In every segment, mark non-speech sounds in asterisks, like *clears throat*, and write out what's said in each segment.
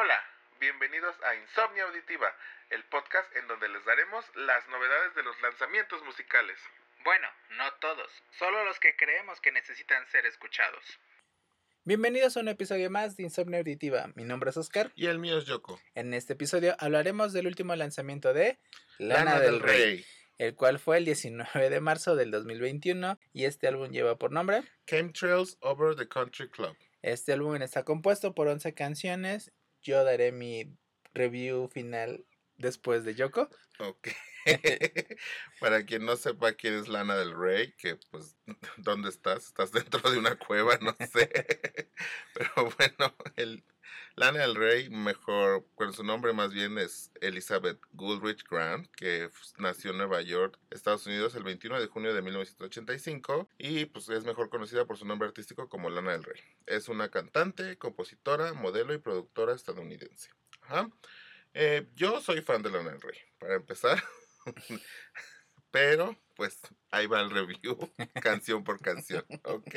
Hola, bienvenidos a Insomnia Auditiva, el podcast en donde les daremos las novedades de los lanzamientos musicales. Bueno, no todos, solo los que creemos que necesitan ser escuchados. Bienvenidos a un episodio más de Insomnia Auditiva. Mi nombre es Oscar. Y el mío es Yoko. En este episodio hablaremos del último lanzamiento de Lana, del Rey, el cual fue el 19 de marzo del 2021 y este álbum lleva por nombre Chemtrails Over the Country Club. Este álbum está compuesto por 11 canciones. Yo daré mi review final después de Yoko. Ok. *laughs* *laughs* Para quien no sepa quién es Lana del Rey, que pues, *laughs* ¿dónde estás? Estás dentro de una cueva, no sé. Pero bueno, Lana del Rey, mejor, con su nombre más bien es Elizabeth Goodrich Grant, que nació en Nueva York, Estados Unidos, el 21 de junio de 1985 y pues es mejor conocida por su nombre artístico como Lana del Rey. Es una cantante, compositora, modelo y productora estadounidense. Ajá. Eh, yo soy fan de Lana del Rey, para empezar. *laughs* Pero, pues, ahí va el review, *laughs* canción por canción, ¿ok?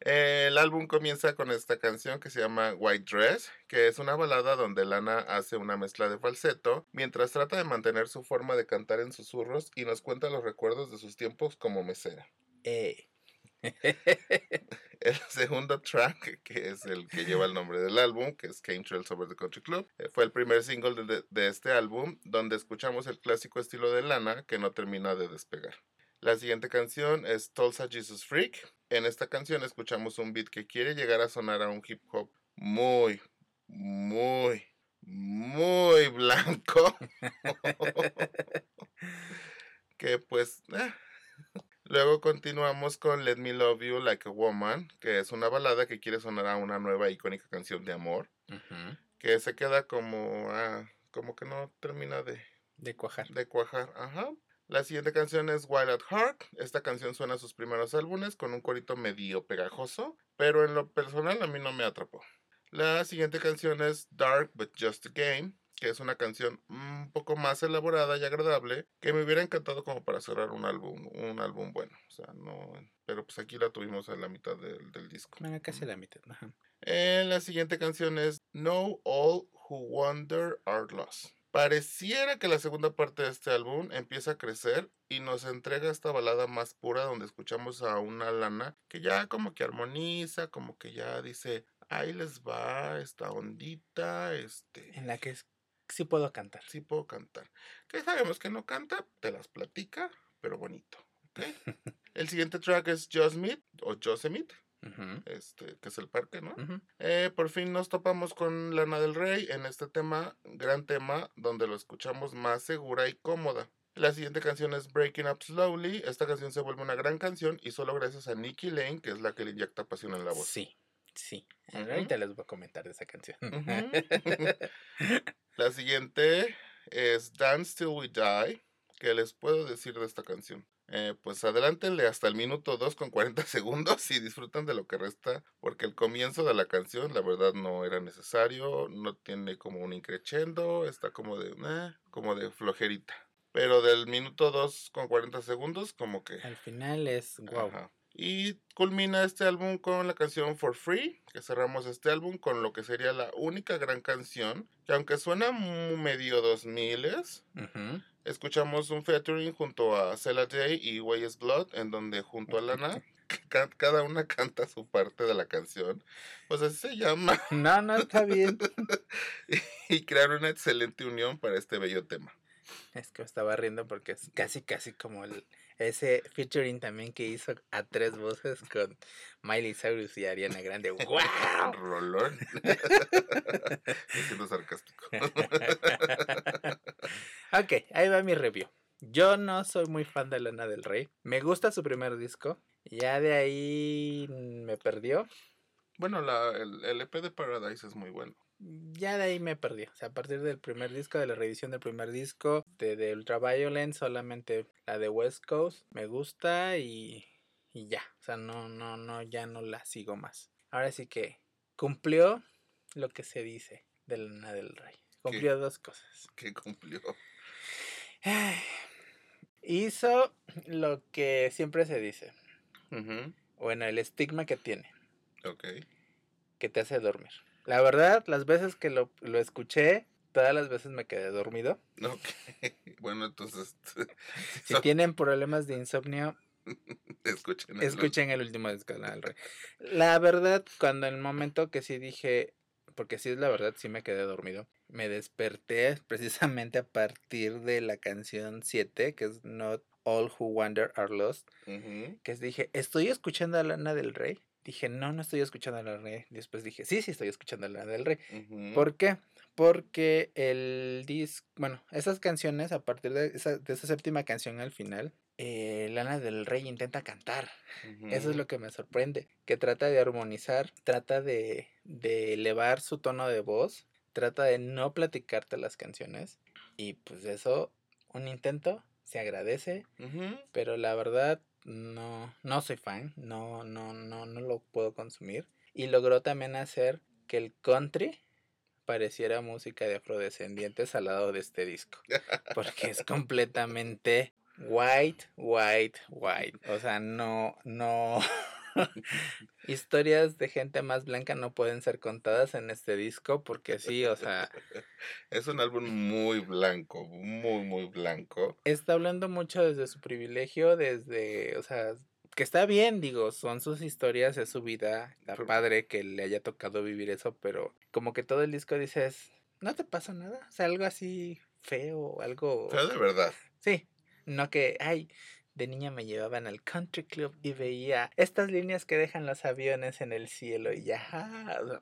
El álbum comienza con esta canción que se llama White Dress, que es una balada donde Lana hace una mezcla de falseto mientras trata de mantener su forma de cantar en susurros y nos cuenta los recuerdos de sus tiempos como mesera. Eh. El segundo track, que es el que lleva el nombre del álbum, que es Came Trails Over the Country Club, eh, fue el primer single de, de, este álbum, donde escuchamos el clásico estilo de Lana que no termina de despegar. La siguiente canción es Tulsa Jesus Freak. En esta canción escuchamos un beat que quiere llegar a sonar a un hip hop muy, muy, muy *laughs* blanco. que pues... Eh, Luego continuamos con Let Me Love You Like a Woman, que es una balada que quiere sonar a una nueva icónica canción de amor, que se queda como, ah, como que no termina de, de cuajar. De cuajar, ajá. La siguiente canción es Wild at Heart. Esta canción suena a sus primeros álbumes con un corito medio pegajoso, pero en lo personal a mí no me atrapó. La siguiente canción es Dark But Just a Game que es una canción un poco más elaborada y agradable, que me hubiera encantado como para cerrar un álbum, un álbum bueno. O sea, no, pero pues aquí la tuvimos a la mitad del, del disco. Bueno, casi la mitad. Ajá. Eh, la siguiente canción es Know All Who Wonder Are Lost. Pareciera que la segunda parte de este álbum empieza a crecer y nos entrega esta balada más pura donde escuchamos a una lana que ya como que armoniza, como que ya dice, ahí les va esta ondita, este... En la que es sí puedo cantar. Sí puedo cantar. Que sabemos que no canta, te las platica, pero bonito. *laughs* el siguiente track es Meet o Este, que es el parque, ¿no? Eh, por fin nos topamos con Lana del Rey en este tema, gran tema, donde lo escuchamos más segura y cómoda. La siguiente canción es Breaking Up Slowly. Esta canción se vuelve una gran canción y solo gracias a Nikki Lane, que es la que le inyecta pasión en la voz. Sí, sí. Ahorita les voy a comentar de esa canción. *laughs* La siguiente es Dance Till We Die. ¿Qué les puedo decir de esta canción? Eh, pues adelántenle hasta el minuto 2 con 40 *laughs* segundos y disfrutan de lo que resta, porque el comienzo de la canción, la verdad, no era necesario, no tiene como un increchendo, está como de, eh, como de flojerita. Pero del minuto 2 con 40 segundos, como que... Al final es wow. Y culmina este álbum con la canción For Free, que cerramos este álbum con lo que sería la única gran canción, que aunque suena medio 2000 s escuchamos un featuring junto a Cella Day y Way's Blood, en donde junto a Lana *laughs* cada una canta su parte de la canción. Pues así se llama. No, no, está bien. *laughs* y crearon una excelente unión para este bello tema. Es que me estaba riendo porque es casi, casi como el, ese featuring también que hizo a tres voces con Miley Cyrus y Ariana Grande. *laughs* ¡Wow! Rolón. siendo sarcástico. Ok, ahí va mi review. Yo no soy muy fan de Lana del Rey. Me gusta su primer disco. Ya de ahí me perdió. Bueno, la, el, el EP de Paradise es muy bueno ya de ahí me perdí. O sea, a partir del primer disco, de la reedición del primer disco, de, de Ultraviolent, solamente la de West Coast me gusta y, y ya. O sea, no, no, no, ya no la sigo más. Ahora sí que cumplió lo que se dice de Lana del Rey. Cumplió dos cosas. ¿Qué cumplió? *sighs* hizo lo que siempre se dice. Bueno, el estigma que tiene. Ok. Que te hace dormir. La verdad, las veces que lo, lo escuché, todas las veces me quedé dormido. Ok. *laughs* Bueno, entonces *laughs* Si so- tienen problemas de insomnio, *laughs* escuchen. el- escuchen el último disco de. La verdad, cuando en el momento que sí dije, porque sí es la verdad, sí me quedé dormido. Me desperté *laughs* precisamente a partir de la canción 7, que es Not All Who Wander Are Lost. Que dije, ¿estoy escuchando a Lana del Rey? Dije, no, no estoy escuchando a Lana del Rey. Después dije, sí, sí estoy escuchando a Lana del Rey. Ujú. ¿Por qué? Porque el disco, bueno, esas canciones, a partir de esa, de esa séptima canción al final, eh, Lana del Rey intenta cantar. Eso es lo que me sorprende, que trata de armonizar, trata de, de elevar su tono de voz, trata de no platicarte las canciones. Y pues eso, un intento, se agradece, pero la verdad no, no soy fan, no, no, no, no lo puedo consumir. Y logró también hacer que el country pareciera música de afrodescendientes al lado de este disco. Porque es *laughs* completamente white, white, white. O sea, no, no. *laughs* Historias de gente más blanca no pueden ser contadas en este disco porque sí, o sea, Es un álbum muy blanco, muy, muy blanco. está hablando mucho desde su privilegio, desde, o sea, que está bien, digo, son sus historias, es su vida, está padre que le haya tocado vivir eso, pero como que todo el disco dices, no te pasa nada, o sea, algo así feo, algo... Fue de verdad. Sí, no que, ay, de niña me llevaban al country club y veía estas líneas que dejan los aviones en el cielo y ya, ah,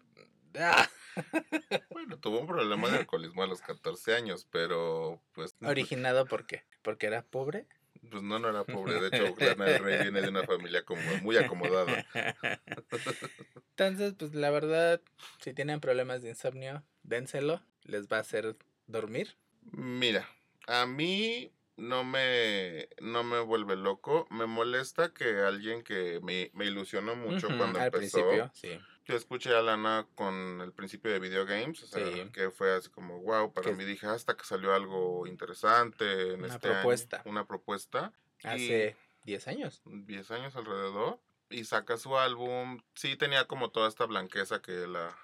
ah, *laughs* Bueno, tuvo un problema de alcoholismo a los 14 años, pero pues, originado por qué, porque era pobre. pues no, no era pobre. De hecho, *laughs* Lana del Rey viene de una familia como muy acomodada. *laughs* Entonces, pues la verdad, si tienen problemas de insomnio, dénselo, les va a hacer dormir. Mira, a mí no me, no me vuelve loco. Me molesta que alguien que me, me ilusionó mucho cuando al empezó. principio, sí. Yo escuché a Lana con el principio de Video Games, o sea, Sí. que fue así como, wow, para Que- mí dije, hasta que salió algo interesante en Una este año, propuesta. una propuesta. Hace 10 años. 10 años alrededor. Y saca su álbum. Sí tenía como toda esta blanqueza que la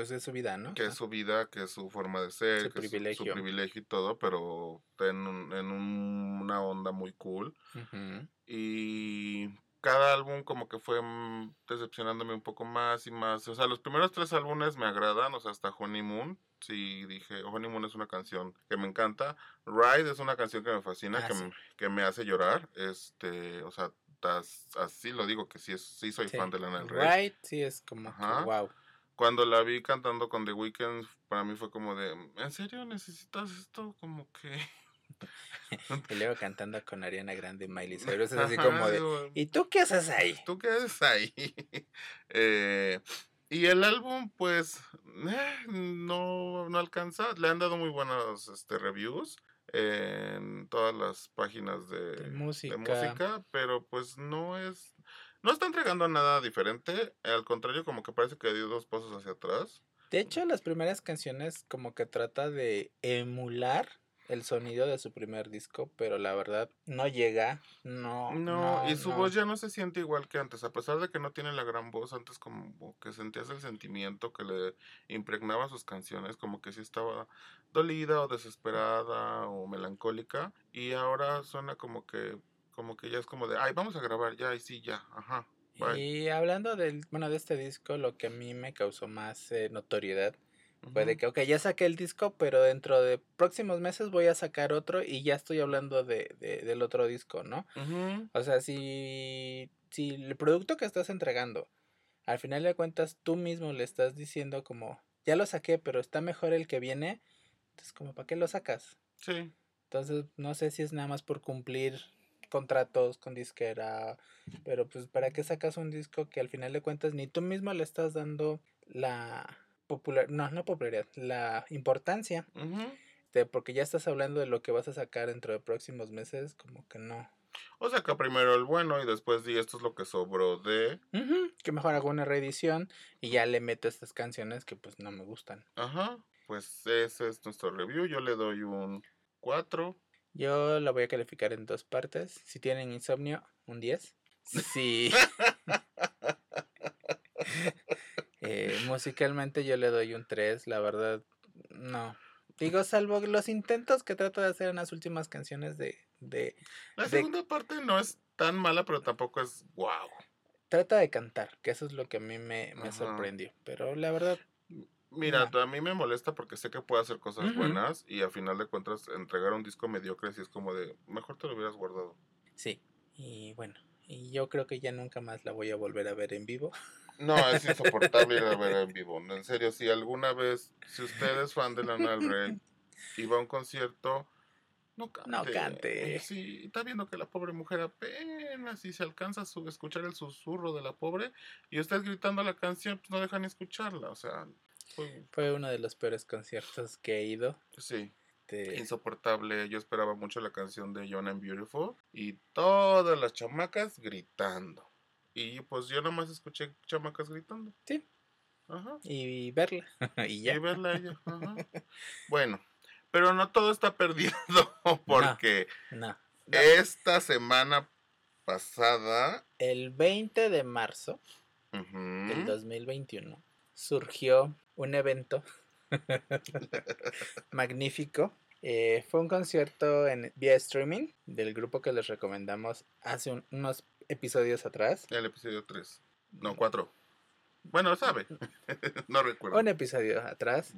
Pues es su vida, ¿no? que es su vida, que es su forma de ser, Su que es su- privilegio. privilegio y todo, pero en, un- en un- una onda muy cool. Ujú. Y cada álbum como que fue mm, decepcionándome un poco más y más. O sea, los primeros tres álbumes me agradan, o sea, hasta Honeymoon. Sí, dije, Honeymoon es una canción que me encanta. Ride es una canción que me fascina, Ah, que, sí. me, que me hace llorar. Este, o sea, así lo digo, que sí, es, sí soy Sí. fan de Lana del Rey. Right, sí, es como, Ajá. wow. Cuando la vi cantando con The Weeknd, para mí fue como de, ¿en serio necesitas esto? Como que... *laughs* Y luego cantando con Ariana Grande y Miley *laughs* Cyrus, es así como de, ¿y tú qué haces ahí? ¿Tú qué haces ahí? *laughs* Eh, y el álbum, pues, eh, no, no alcanza. Le han dado muy buenos este, reviews en todas las páginas de, De de música. música, pero pues no es... No está entregando nada diferente, al contrario, como que parece que dio dos pasos hacia atrás. De hecho, las primeras canciones como que trata de emular el sonido de su primer disco, pero la verdad no llega, no. No, y su no. voz ya no se siente igual que antes, a pesar de que no tiene la gran voz, antes como que sentías el sentimiento que le impregnaba sus canciones, como que sí estaba dolida o desesperada o melancólica, y ahora suena como que, como que ya es como de, ay, vamos a grabar ya, y sí, ya, ajá. bye". Y hablando del, bueno, de este disco, lo que a mí me causó más eh, notoriedad fue de que, ok, ya saqué el disco, pero dentro de próximos meses voy a sacar otro y ya estoy hablando de, de- del otro disco, ¿no? Ujú. O sea, si, si el producto que estás entregando, al final de cuentas tú mismo le estás diciendo como, ya lo saqué, pero está mejor el que viene, entonces como, ¿para qué lo sacas? Sí, Entonces, no sé si es nada más por cumplir contratos con disquera, pero pues ¿para qué sacas un disco que al final de cuentas ni tú mismo le estás dando la popular, no, no popularidad, la importancia de porque ya estás hablando de lo que vas a sacar dentro de próximos meses, como que no. O saca primero el bueno y después di esto es lo que sobró de, que mejor hago una reedición y ya le meto estas canciones que pues no me gustan. ajá, pues ese es nuestro review, yo le doy un 4. Yo la voy a calificar en dos partes. Si tienen insomnio, un 10. Si... *laughs* Eh, Musicalmente yo le doy un 3, la verdad, no. Digo, salvo los intentos que trata de hacer en las últimas canciones de... de La de- segunda parte no es tan mala, pero tampoco es wow. trata de cantar, que eso es lo que a mí me, me sorprendió. Pero la verdad, Mira, a mí me molesta porque sé que puede hacer cosas Ujú. buenas y a final de cuentas entregar un disco mediocre si es como de, mejor te lo hubieras guardado. sí. Y bueno, y yo creo que ya nunca más la voy a volver a ver en vivo. No, es insoportable ir a ver *laughs* en vivo. En serio, si alguna vez, si usted es fan de Lana del Rey y va a un concierto, no cante. No cante. Sí, está viendo que la pobre mujer apenas si se alcanza a escuchar el susurro de la pobre y usted gritando la canción, pues no dejan escucharla. O sea, Fue uno de los peores conciertos que he ido. sí. insoportable. Yo esperaba mucho la canción de Young and Beautiful y todas las chamacas gritando. Y pues yo nomás escuché chamacas gritando. Sí. Ajá. y verla. y *laughs* Y ya. verla a ella. Ajá. Bueno, pero no todo está perdido *laughs* porque No. esta semana pasada. El 20 de marzo ujú, del 2021 surgió un evento *laughs* magnífico. Eh, fue un concierto en vía streaming del grupo que les recomendamos hace un- unos episodios atrás. el episodio 3. No, 4. Bueno, sabe. *laughs* no recuerdo. Un episodio atrás.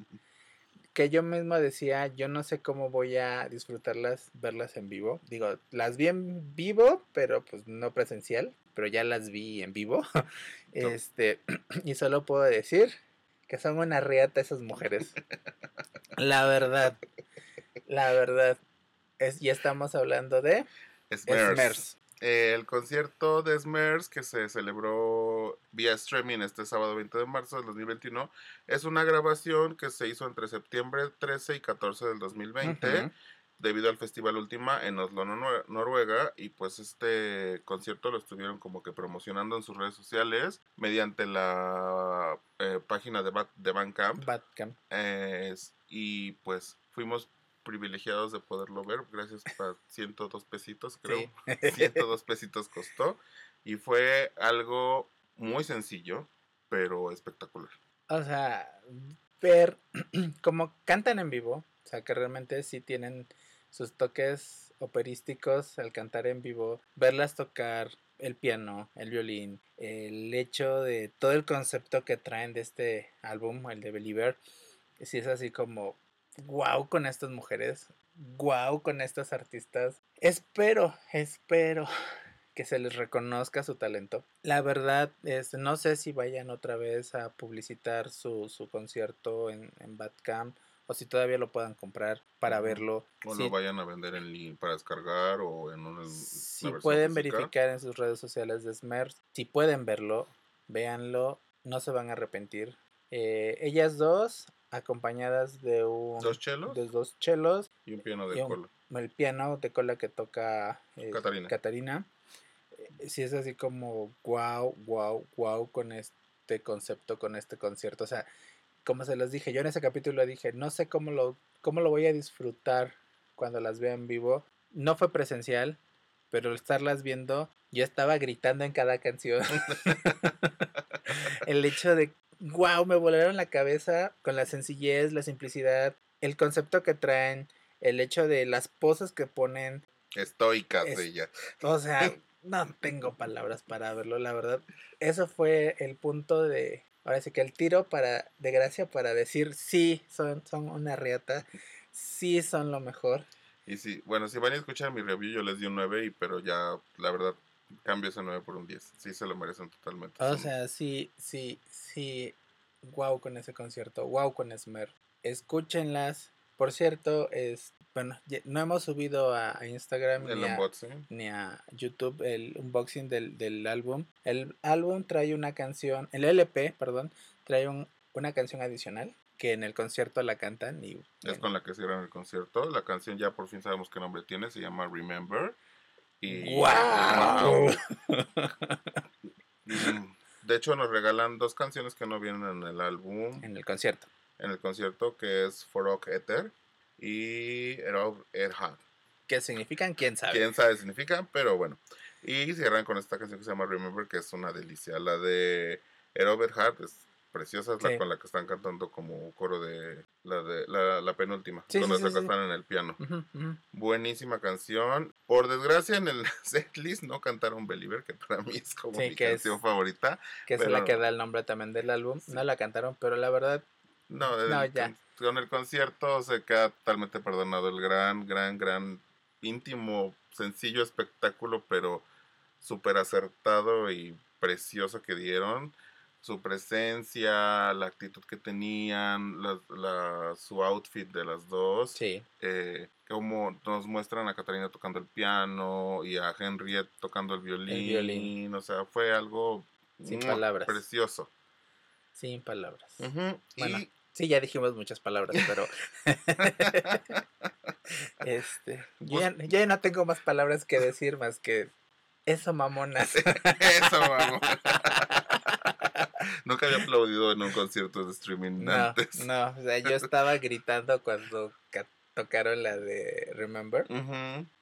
Que yo mismo decía, yo no sé cómo voy a disfrutarlas, verlas en vivo. Digo, las vi en vivo, pero pues no presencial, pero ya las vi en vivo. *laughs* Este, *clears throat* y solo puedo decir que son una riata esas mujeres. *laughs* La verdad, la verdad. Es, ya estamos hablando de Smurfs. Smurfs. Eh, el concierto de Smurfs que se celebró vía streaming este sábado 20 de marzo del 2021 es una grabación que se hizo entre septiembre 13 y 14 del 2020 Ujú. Debido al Festival Última en Oslo, Nor- Noruega y pues este concierto lo estuvieron como que promocionando en sus redes sociales mediante la eh, página de, Ba- de Bandcamp Badcamp. eh, y pues fuimos privilegiados de poderlo ver gracias a 102 pesitos creo Sí. *laughs* 102 pesitos costó y fue algo muy sencillo pero espectacular O sea, ver *clears throat* cómo cantan en vivo, o sea, que realmente sí tienen sus toques operísticos al cantar en vivo, verlas tocar el piano, el violín, el hecho de todo el concepto que traen de este álbum, el de Believer, sí es así como wow con estas mujeres, wow con estas artistas. Espero, espero *laughs* que se les reconozca su talento. La verdad, es, no sé si vayan otra vez a publicitar su, su concierto en, en Badcamp o si todavía lo puedan comprar para verlo. o Sí, lo vayan a vender en para descargar o en una, si pueden física. verificar en sus redes sociales de Smurfs, si pueden verlo, véanlo, no se van a arrepentir. Eh, ellas dos, acompañadas de un dos chelos de dos chelos, y un piano de un- cola el piano de cola que toca eh, Catarina. Catarina. eh, Sí es así como wow, wow, wow con este concepto, con este concierto. O sea, como se los dije, yo en ese capítulo dije, no sé cómo lo, cómo lo voy a disfrutar cuando las vea en vivo. No fue presencial, pero al estarlas viendo, yo estaba gritando en cada canción. *laughs* el hecho de, wow, me volaron la cabeza con la sencillez, la simplicidad, el concepto que traen, el hecho de las poses que ponen. estoicas Es- ella O sea, *laughs* no tengo palabras para verlo, la verdad. Eso fue el punto de, ahora sí que el tiro para, de gracia para decir, sí, son, son una riata, sí son lo mejor. y sí bueno si van a escuchar mi review yo les di un 9 y pero ya la verdad cambio ese 9 por un 10 sí se lo merecen totalmente O Son- sea, sí, sí, sí, wow con ese concierto, wow con Esmer. Escúchenlas. Por cierto, es, bueno, no hemos subido a, a Instagram ni a, unboxing ni a YouTube el unboxing del, del álbum. El álbum trae una canción, el LP, perdón, trae un- una canción adicional que en el concierto la cantan y Es con la que cierran el concierto. La canción ya por fin sabemos qué nombre tiene. Se llama Remember. Y ¡Guau! *laughs* Mm, De hecho, nos regalan dos canciones que no vienen en el álbum, en el concierto. en el concierto, que es Forok Ether y Erov Erhad. ¿Qué significan? ¿Quién sabe? Quién sabe significa, pero bueno. Y cierran con esta canción que se llama Remember, que es una delicia. La de Erov Erhad es preciosa, es la Sí. con la que están cantando como coro de la de la, la penúltima, Sí, cuando sí, se acostaron en el piano. Ujú, ujú. Buenísima canción. Por desgracia, en el *laughs* setlist no cantaron Believer, que para mí es como mi que es- canción favorita. Que es la que da el nombre también del álbum. No la cantaron, pero la verdad, No, el No, ya. con- con el concierto se queda totalmente perdonado. El gran, gran, gran, íntimo, sencillo espectáculo, pero súper acertado y precioso que dieron. Su presencia, la actitud que tenían, la, la- su outfit de las dos. sí. eh, como nos muestran a Catalina tocando el piano y a Henriette tocando el violín. violín. O sea, fue algo Sin palabras. precioso. Sin palabras. Bueno, y Sí, ya dijimos muchas palabras, pero. *laughs* este. Yo ya, ya no tengo más palabras que decir más que. Eso, mamonas. *laughs* Eso, vamos. *laughs* Nunca había aplaudido en un concierto de streaming No, antes. no, o sea, yo estaba gritando cuando ca- tocaron la de Remember.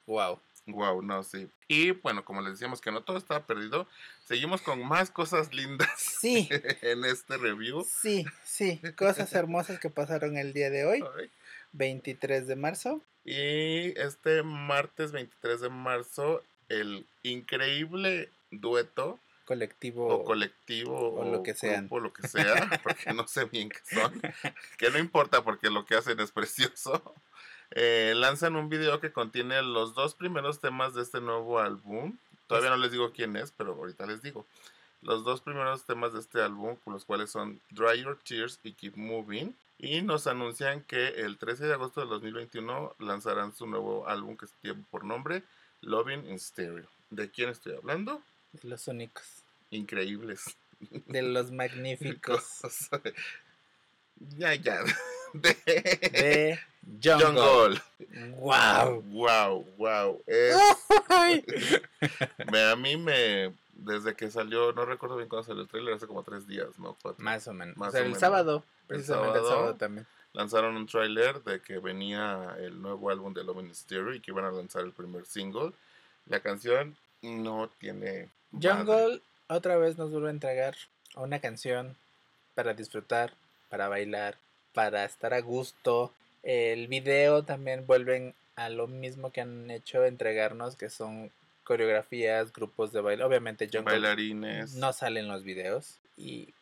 Wow. Wow, no, sí. Y bueno, como les decíamos que no todo estaba perdido, seguimos con más cosas lindas Sí, *laughs* en este review. sí, sí. *laughs* Cosas hermosas que pasaron el día de hoy, Ay. 23 de marzo. Y este martes 23 de marzo, el increíble dueto Colectivo. o colectivo o lo que sean. grupo, lo que sea, porque no sé bien qué son, *laughs* que no importa porque lo que hacen es precioso. Eh, lanzan un video que contiene los dos primeros temas de este nuevo álbum. Todavía no les digo quién es, pero ahorita les digo. Los dos primeros temas de este álbum, los cuales son Dry Your Tears y Keep Moving. Y nos anuncian que el 13 de agosto de 2021 lanzarán su nuevo álbum que tiene por nombre Loving in Stereo. ¿De quién estoy hablando? de los únicos. Increíbles. De los *laughs* magníficos. *laughs* Ya, ya. De, De. Wow. Wow, wow. Es, *laughs* me- a mí me. Desde que salió, no recuerdo bien cuándo salió el trailer, hace como tres días, ¿no? Cuatro. Más o menos. Más o sea, o el menos. sábado. Precisamente el sábado. sábado también. Lanzaron un trailer de que venía el nuevo álbum de Love Stereo y que iban a lanzar el primer single. La canción no tiene. Jungle otra vez nos vuelve a entregar una canción para disfrutar, para bailar, para estar a gusto. El video también vuelven a lo mismo que han hecho entregarnos, que son coreografías, grupos de baile. Obviamente Jungle Bailarines. no salen los videos y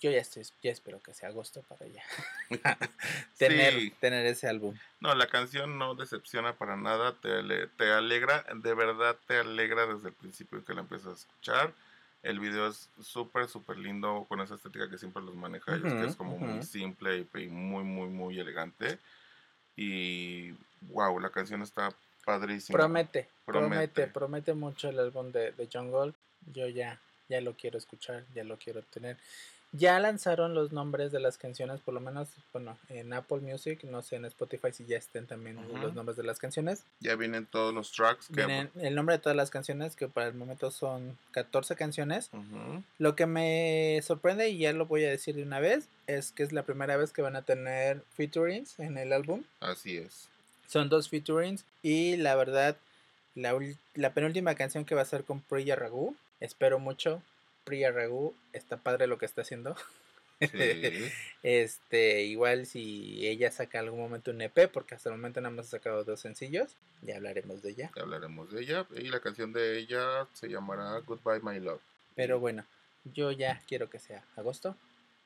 yo ya estoy, ya espero que sea agosto para ya *laughs* *laughs* tener, Sí. tener ese álbum. No, la canción no decepciona para nada, te, te alegra, de verdad te alegra desde el principio que la empiezas a escuchar. El video es súper, súper lindo con esa estética que siempre los maneja ellos, que es como muy simple y, y muy, muy, muy elegante. Y wow, la canción está padrísima. Promete, promete, Promete. promete, mucho el álbum de, de Jungle. Yo ya, ya lo quiero escuchar, ya lo quiero tener. Ya lanzaron los nombres de las canciones, por lo menos, bueno, en Apple Music, no sé en Spotify si ya estén también los nombres de las canciones. Ya vienen todos los tracks que... Vienen el nombre de todas las canciones, que para el momento son 14 canciones. Lo que me sorprende, y ya lo voy a decir de una vez, es que es la primera vez que van a tener featurings en el álbum. Así es. Son dos featurings y la verdad, la, la penúltima canción que va a ser con Priya Raghu, espero mucho. Priya Raghu está padre lo que está haciendo. Sí. *laughs* este, igual si ella saca algún momento un EP, porque hasta el momento nada más ha sacado dos sencillos, ya hablaremos de ella. Ya hablaremos de ella. Y la canción de ella se llamará Goodbye My Love. Pero bueno, yo ya quiero que sea agosto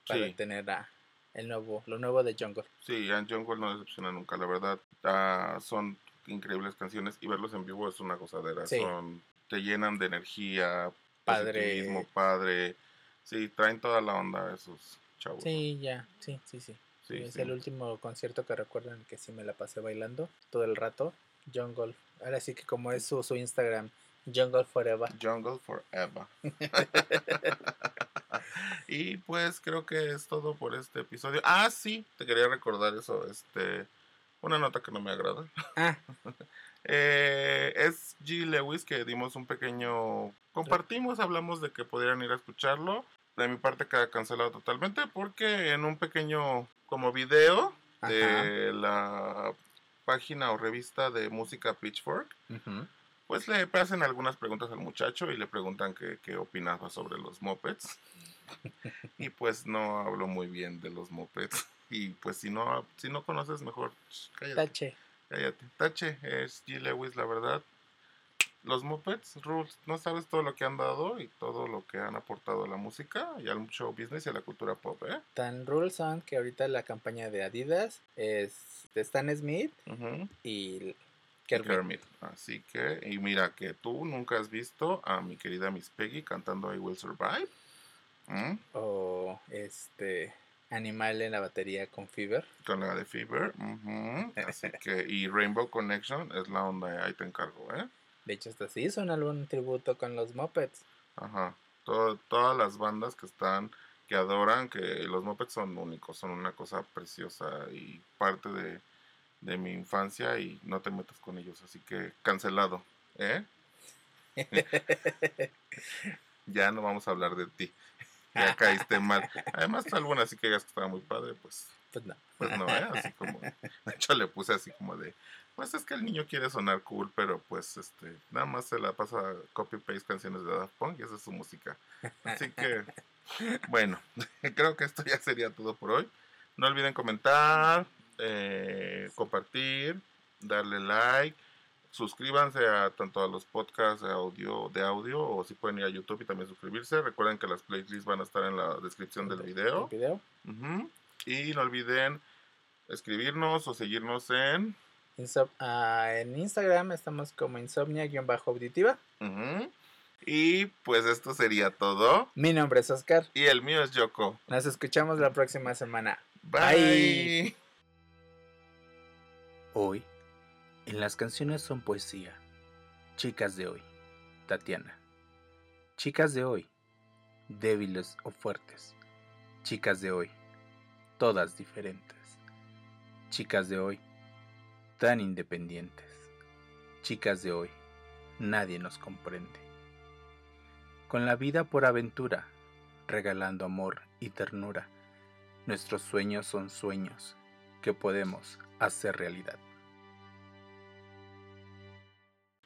para Sí. tener a el nuevo, lo nuevo de Jungle. Sí, Ian Jungle no decepciona nunca, la verdad. ah, son increíbles canciones y verlos en vivo es una gozadera. Sí. Son, te llenan de energía, Padre. positivismo, padre. Sí, traen toda la onda esos chavos. Sí, ya, sí, sí, sí. sí, es sí. el último concierto que recuerdan que sí me la pasé bailando todo el rato. Jungle. Ahora sí que como es su, su Instagram, Jungle Forever. Jungle Forever. *laughs* y pues creo que es todo por este episodio. Ah, sí, te quería recordar eso. Este, una nota que no me agrada. Ah, *laughs* Eh, es G. Lewis que dimos un pequeño... Compartimos, hablamos de que pudieran ir a escucharlo. De mi parte queda cancelado totalmente porque en un pequeño como video de la página o revista de música Pitchfork, pues le hacen algunas preguntas al muchacho y le preguntan qué, qué opinaba sobre los mopeds. *laughs* y pues no hablo muy bien de los mopeds. Y pues si no, si no conoces, mejor cállate. Tache. Cállate. Tache, es G. Lewis, la verdad. Los Muppets, Rules, no sabes todo lo que han dado y todo lo que han aportado a la música y al show business y a la cultura pop, ¿eh? Tan rules son que ahorita la campaña de Adidas es de Stan Smith y Kermit. Kermit. Así que, y mira que tú nunca has visto a mi querida Miss Peggy cantando I Will Survive. ¿Mm? O este Animal en la batería con Fever. Con la de Fever. ujú. *laughs* Así que, y Rainbow Connection es la onda, ahí te encargo, ¿eh? De hecho, hasta se hizo un álbum tributo con los Muppets. Ajá. Todo- todas las bandas que están, que adoran, que los Muppets son únicos, son una cosa preciosa y parte de, de mi infancia y no te metas con ellos, así que cancelado, ¿eh? *laughs* *laughs* ya no vamos a hablar de ti. Ya caíste mal. Además, álbum así que digas que estaba muy padre, pues, Pues no. pues no, ¿eh? Así como, de hecho le puse así como de, pues es que el niño quiere sonar cool, pero pues este, nada más se la pasa copy-paste canciones de Daft Punk y esa es su música. Así que, bueno, *laughs* creo que esto ya sería todo por hoy. No olviden comentar, eh, compartir, darle like, suscríbanse a tanto a los podcasts de audio, de audio o si pueden ir a YouTube y también suscribirse. Recuerden que las playlists van a estar en la descripción del video. Video. Y no olviden escribirnos o seguirnos en... Inso- ah, en Instagram estamos como insomnia-auditiva. ujú. Y pues esto sería todo. Mi nombre es Oscar. Y el mío es Yoko. Nos escuchamos la próxima semana. Bye. Bye. Hoy, en las canciones son poesía. Chicas de hoy, Tatiana. Chicas de hoy, débiles o fuertes. Chicas de hoy, todas diferentes. Chicas de hoy, tan independientes. Chicas de hoy, nadie nos comprende. Con la vida por aventura, regalando amor y ternura, nuestros sueños son sueños que podemos hacer realidad.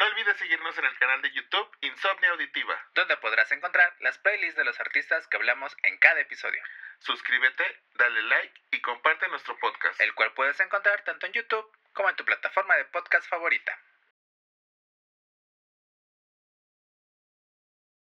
No olvides seguirnos en el canal de YouTube Insomnia Auditiva. donde podrás encontrar las playlists de los artistas que hablamos en cada episodio, Suscríbete, dale like y comparte nuestro podcast. el cual puedes encontrar tanto en YouTube como en tu plataforma de podcast favorita.